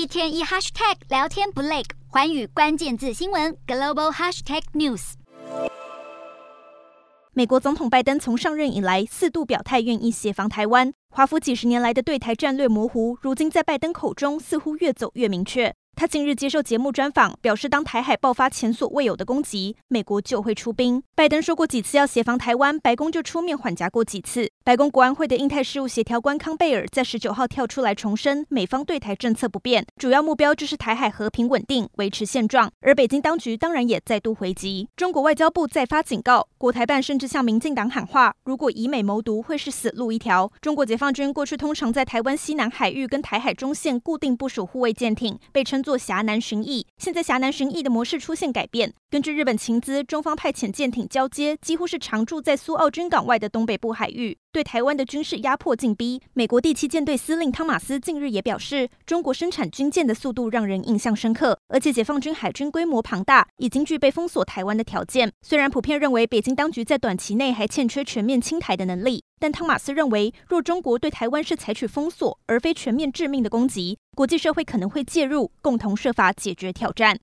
一天一 hashtag 聊天不累，环宇关键字新闻 global hashtag news。美国总统拜登从上任以来，四度表态愿意协防台湾。华府几十年来的对台战略模糊，如今在拜登口中似乎越走越明确。他近日接受节目专访，表示当台海爆发前所未有的攻击，美国就会出兵。拜登说过几次要协防台湾，白宫就出面缓颊过几次。白宫国安会的印太事务协调官康贝尔在十九号跳出来重申，美方对台政策不变，主要目标就是台海和平稳定，维持现状。而北京当局当然也再度回击。中国外交部再发警告，国台办甚至向民进党喊话，如果以美谋独，会是死路一条。中国解放军过去通常在台湾西南海域跟台海中线固定部署护卫舰艇，被称做峡南巡弋，现在峡南巡弋的模式出现改变。根据日本情资，中方派遣舰艇交接，几乎是常驻在苏澳军港外的东北部海域，对台湾的军事压迫进逼。美国第七舰队司令汤马斯近日也表示，中国生产军舰的速度让人印象深刻，而且解放军海军规模庞大，已经具备封锁台湾的条件。虽然普遍认为北京当局在短期内还欠缺全面清台的能力，但汤马斯认为，若中国对台湾是采取封锁而非全面致命的攻击，国际社会可能会介入，共同设法解决挑战。